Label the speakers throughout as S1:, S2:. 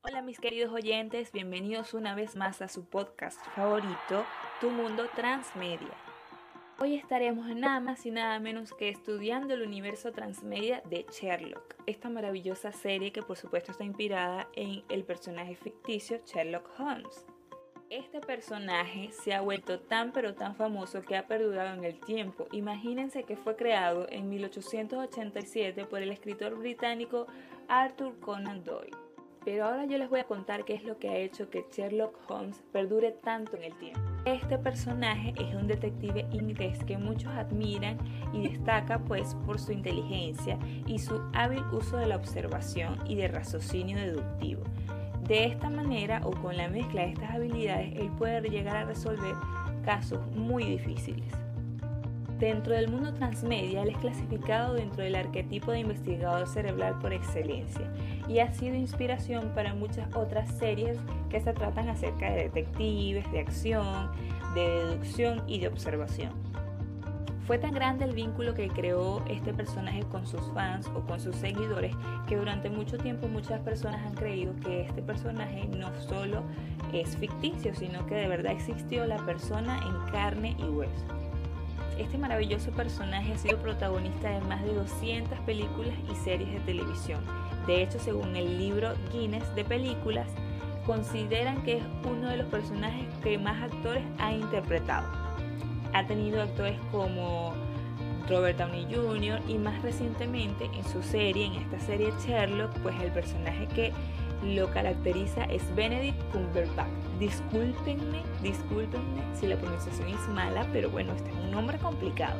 S1: Hola mis queridos oyentes, bienvenidos una vez más a su podcast favorito, Tu Mundo Transmedia. Hoy estaremos nada más y nada menos que estudiando el universo transmedia de Sherlock, esta maravillosa serie que por supuesto está inspirada en el personaje ficticio Sherlock Holmes. Este personaje se ha vuelto tan pero tan famoso que ha perdurado en el tiempo. Imagínense que fue creado en 1887 por el escritor británico Arthur Conan Doyle. Pero ahora yo les voy a contar qué es lo que ha hecho que Sherlock Holmes perdure tanto en el tiempo. Este personaje es un detective inglés que muchos admiran y destaca pues por su inteligencia y su hábil uso de la observación y de raciocinio deductivo. De esta manera o con la mezcla de estas habilidades, él puede llegar a resolver casos muy difíciles. Dentro del mundo transmedia, él es clasificado dentro del arquetipo de investigador cerebral por excelencia y ha sido inspiración para muchas otras series que se tratan acerca de detectives, de acción, de deducción y de observación. Fue tan grande el vínculo que creó este personaje con sus fans o con sus seguidores que durante mucho tiempo muchas personas han creído que este personaje no solo es ficticio, sino que de verdad existió la persona en carne y hueso. Este maravilloso personaje ha sido protagonista de más de 200 películas y series de televisión. De hecho, según el libro Guinness de películas, consideran que es uno de los personajes que más actores ha interpretado ha tenido actores como Robert Downey Jr. y más recientemente en su serie, en esta serie Sherlock, pues el personaje que lo caracteriza es Benedict Cumberbatch. Discúlpenme, discúlpenme si la pronunciación es mala, pero bueno, este es un nombre complicado.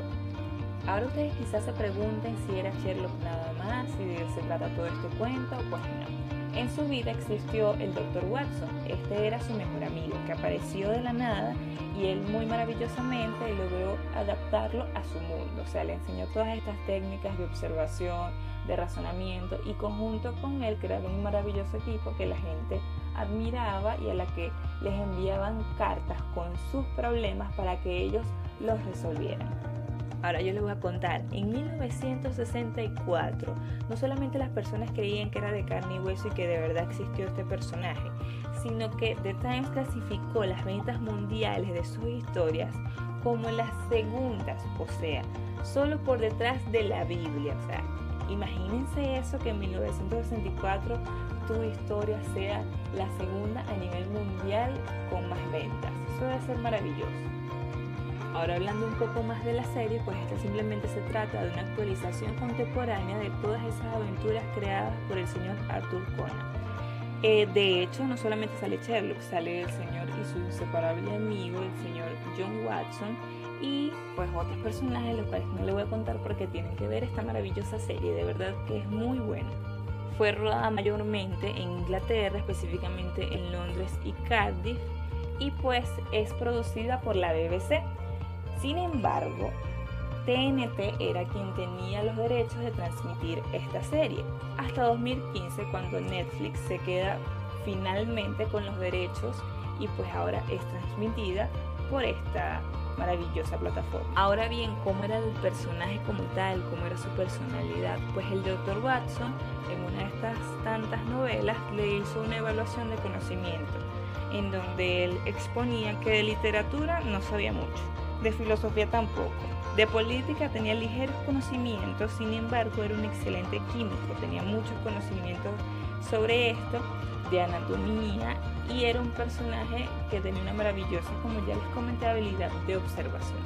S1: Ahora ustedes quizás se pregunten si era Sherlock nada más, si se trata todo este cuento, pues no. En su vida existió el Dr. Watson, este era su mejor amigo, que apareció de la nada y él muy maravillosamente logró adaptarlo a su mundo, o sea, le enseñó todas estas técnicas de observación, de razonamiento y conjunto con él crearon un maravilloso equipo que la gente admiraba y a la que les enviaban cartas con sus problemas para que ellos los resolvieran. Ahora yo les voy a contar, en 1964 no solamente las personas creían que era de carne y hueso y que de verdad existió este personaje, sino que The Times clasificó las ventas mundiales de sus historias como las segundas, o sea, solo por detrás de la Biblia. Imagínense eso que en 1964 tu historia sea la segunda a nivel mundial con más ventas. Eso debe ser maravilloso. Ahora hablando un poco más de la serie, pues esta simplemente se trata de una actualización contemporánea de todas esas aventuras creadas por el señor Arthur Conan. Eh, de hecho, no solamente sale Sherlock, sale el señor y su inseparable amigo, el señor John Watson, y pues otros personajes, los cuales no le voy a contar porque tienen que ver esta maravillosa serie, de verdad que es muy buena. Fue rodada mayormente en Inglaterra, específicamente en Londres y Cardiff, y pues es producida por la BBC. Sin embargo, TNT era quien tenía los derechos de transmitir esta serie, hasta 2015 cuando Netflix se queda finalmente con los derechos y pues ahora es transmitida por esta maravillosa plataforma. Ahora bien, ¿cómo era el personaje como tal? ¿Cómo era su personalidad? Pues el Dr. Watson, en una de estas tantas novelas, le hizo una evaluación de conocimiento, en donde él exponía que de literatura no sabía mucho de filosofía tampoco. De política tenía ligeros conocimientos, sin embargo era un excelente químico, tenía muchos conocimientos sobre esto, de anatomía y era un personaje que tenía una maravillosa, como ya les comenté, habilidad de observación.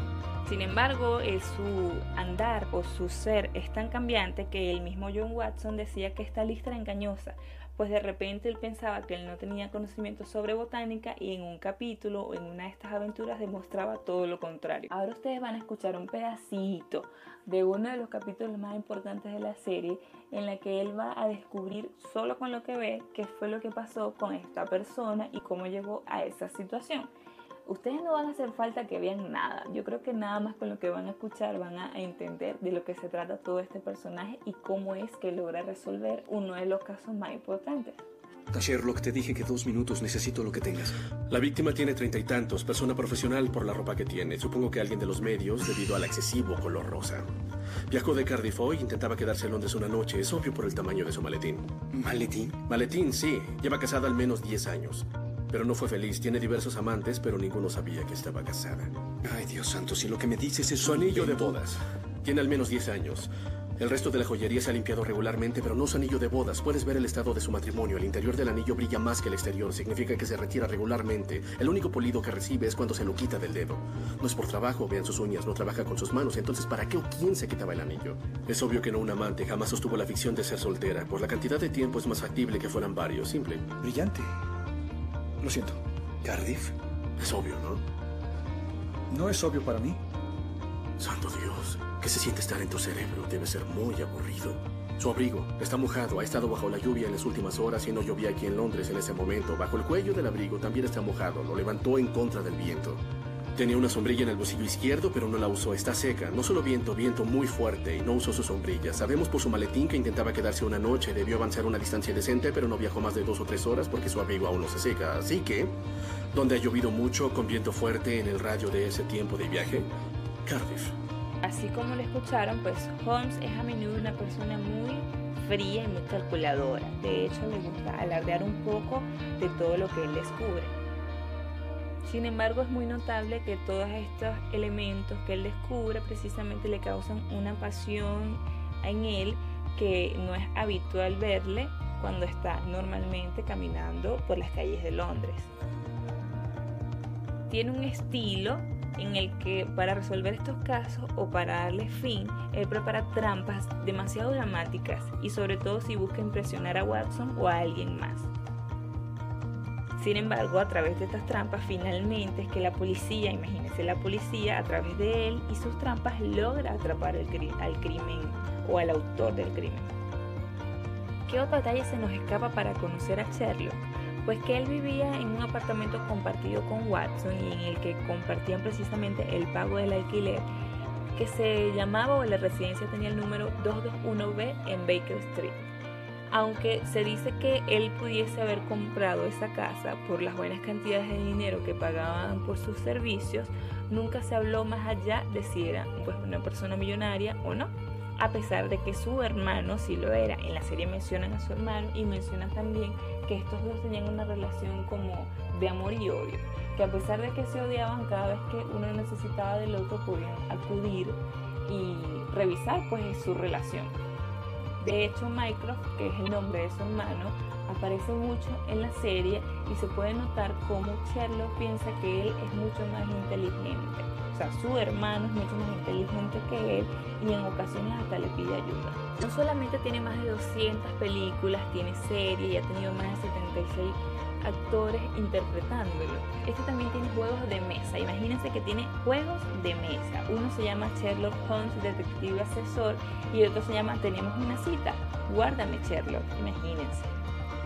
S1: Sin embargo, su andar o su ser es tan cambiante que el mismo John Watson decía que esta lista era engañosa, pues de repente él pensaba que él no tenía conocimiento sobre botánica y en un capítulo o en una de estas aventuras demostraba todo lo contrario. Ahora ustedes van a escuchar un pedacito de uno de los capítulos más importantes de la serie en la que él va a descubrir solo con lo que ve qué fue lo que pasó con esta persona y cómo llegó a esa situación ustedes no van a hacer falta que vean nada. Yo creo que nada más con lo que van a escuchar van a entender de lo que se trata todo este personaje y cómo es que logra resolver uno de los casos más importantes.
S2: Sherlock, te dije que dos minutos necesito lo que tengas.
S3: La víctima tiene treinta y tantos, persona profesional por la ropa que tiene. Supongo que alguien de los medios debido al excesivo color rosa. Viajó de Cardiff hoy, intentaba quedarse en Londres una noche. Es obvio por el tamaño de su maletín.
S2: ¿Maletín?
S3: Maletín, sí. Lleva casada al menos 10 años. Pero no fue feliz. Tiene diversos amantes, pero ninguno sabía que estaba casada.
S2: Ay, Dios santo, si lo que me dices es
S3: su anillo de bodas. Tiene al menos 10 años. El resto de la joyería se ha limpiado regularmente, pero no su anillo de bodas. Puedes ver el estado de su matrimonio. El interior del anillo brilla más que el exterior. Significa que se retira regularmente. El único polido que recibe es cuando se lo quita del dedo. No es por trabajo, vean sus uñas, no trabaja con sus manos. Entonces, ¿para qué o quién se quitaba el anillo? Es obvio que no un amante. Jamás sostuvo la ficción de ser soltera. Por la cantidad de tiempo es más factible que fueran varios. Simple.
S2: Brillante. Lo siento. ¿Cardiff?
S3: Es obvio, ¿no?
S2: No es obvio para mí.
S3: Santo Dios. ¿Qué se siente estar en tu cerebro? Debe ser muy aburrido. Su abrigo está mojado, ha estado bajo la lluvia en las últimas horas y no llovía aquí en Londres en ese momento. Bajo el cuello del abrigo también está mojado, lo levantó en contra del viento. Tenía una sombrilla en el bolsillo izquierdo, pero no la usó. Está seca. No solo viento, viento muy fuerte y no usó su sombrilla. Sabemos por su maletín que intentaba quedarse una noche. Debió avanzar una distancia decente, pero no viajó más de dos o tres horas porque su abrigo aún no se seca. Así que, donde ha llovido mucho con viento fuerte en el radio de ese tiempo de viaje, Cardiff.
S1: Así como lo escucharon, pues Holmes es a menudo una persona muy fría y muy calculadora. De hecho, le gusta alardear un poco de todo lo que él descubre. Sin embargo, es muy notable que todos estos elementos que él descubre precisamente le causan una pasión en él que no es habitual verle cuando está normalmente caminando por las calles de Londres. Tiene un estilo en el que para resolver estos casos o para darle fin, él prepara trampas demasiado dramáticas y sobre todo si busca impresionar a Watson o a alguien más. Sin embargo, a través de estas trampas finalmente es que la policía, imagínense la policía, a través de él y sus trampas logra atrapar al crimen o al autor del crimen. ¿Qué otro detalle se nos escapa para conocer a Sherlock? pues que él vivía en un apartamento compartido con Watson y en el que compartían precisamente el pago del alquiler, que se llamaba o la residencia tenía el número 221B en Baker Street. Aunque se dice que él pudiese haber comprado esa casa por las buenas cantidades de dinero que pagaban por sus servicios, nunca se habló más allá de si era pues, una persona millonaria o no a pesar de que su hermano sí lo era. En la serie mencionan a su hermano y mencionan también que estos dos tenían una relación como de amor y odio, que a pesar de que se odiaban, cada vez que uno necesitaba del otro podían acudir y revisar pues su relación. De hecho, Mycroft, que es el nombre de su hermano, aparece mucho en la serie y se puede notar cómo Sherlock piensa que él es mucho más inteligente. O sea, su hermano es mucho más inteligente que él y en ocasiones hasta le pide ayuda. No solamente tiene más de 200 películas, tiene series y ha tenido más de 76 actores interpretándolo. Este también tiene juegos de mesa. Imagínense que tiene juegos de mesa. Uno se llama Sherlock Holmes, detective asesor, y otro se llama Tenemos una cita. Guárdame Sherlock, imagínense.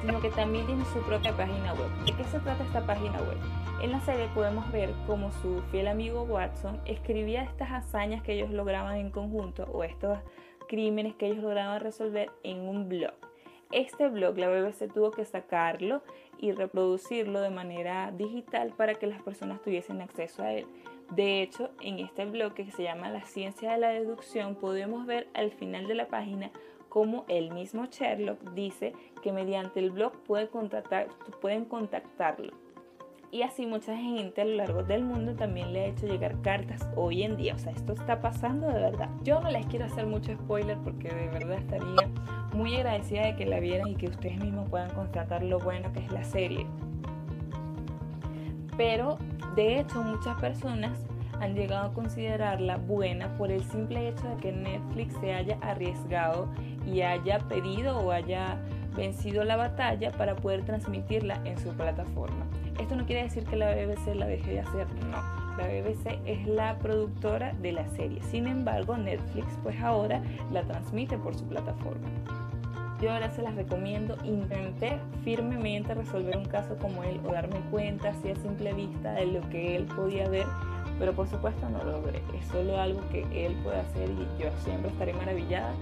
S1: Sino que también tiene su propia página web. ¿De qué se trata esta página web? En la serie podemos ver cómo su fiel amigo Watson escribía estas hazañas que ellos lograban en conjunto o estos crímenes que ellos lograban resolver en un blog. Este blog la BBC tuvo que sacarlo y reproducirlo de manera digital para que las personas tuviesen acceso a él. De hecho, en este blog que se llama La ciencia de la deducción podemos ver al final de la página cómo el mismo Sherlock dice que mediante el blog pueden contactarlo y así mucha gente a lo largo del mundo también le ha hecho llegar cartas hoy en día. O sea, esto está pasando de verdad. Yo no les quiero hacer mucho spoiler porque de verdad estaría muy agradecida de que la vieran y que ustedes mismos puedan constatar lo bueno que es la serie. Pero de hecho muchas personas han llegado a considerarla buena por el simple hecho de que Netflix se haya arriesgado y haya pedido o haya vencido la batalla para poder transmitirla en su plataforma. Esto no quiere decir que la BBC la deje de hacer, no. La BBC es la productora de la serie. Sin embargo, Netflix pues ahora la transmite por su plataforma. Yo ahora se las recomiendo. Intenté firmemente resolver un caso como él o darme cuenta así a simple vista de lo que él podía ver, pero por supuesto no lo logré. Es solo algo que él puede hacer y yo siempre estaré maravillada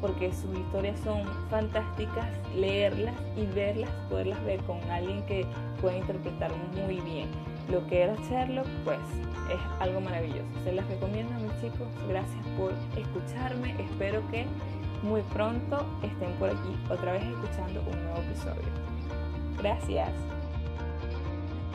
S1: porque sus historias son fantásticas, leerlas y verlas, poderlas ver con alguien que puede interpretar muy bien lo que era Sherlock, pues es algo maravilloso. Se las recomiendo mis chicos. Gracias por escucharme. Espero que muy pronto estén por aquí otra vez escuchando un nuevo episodio. Gracias.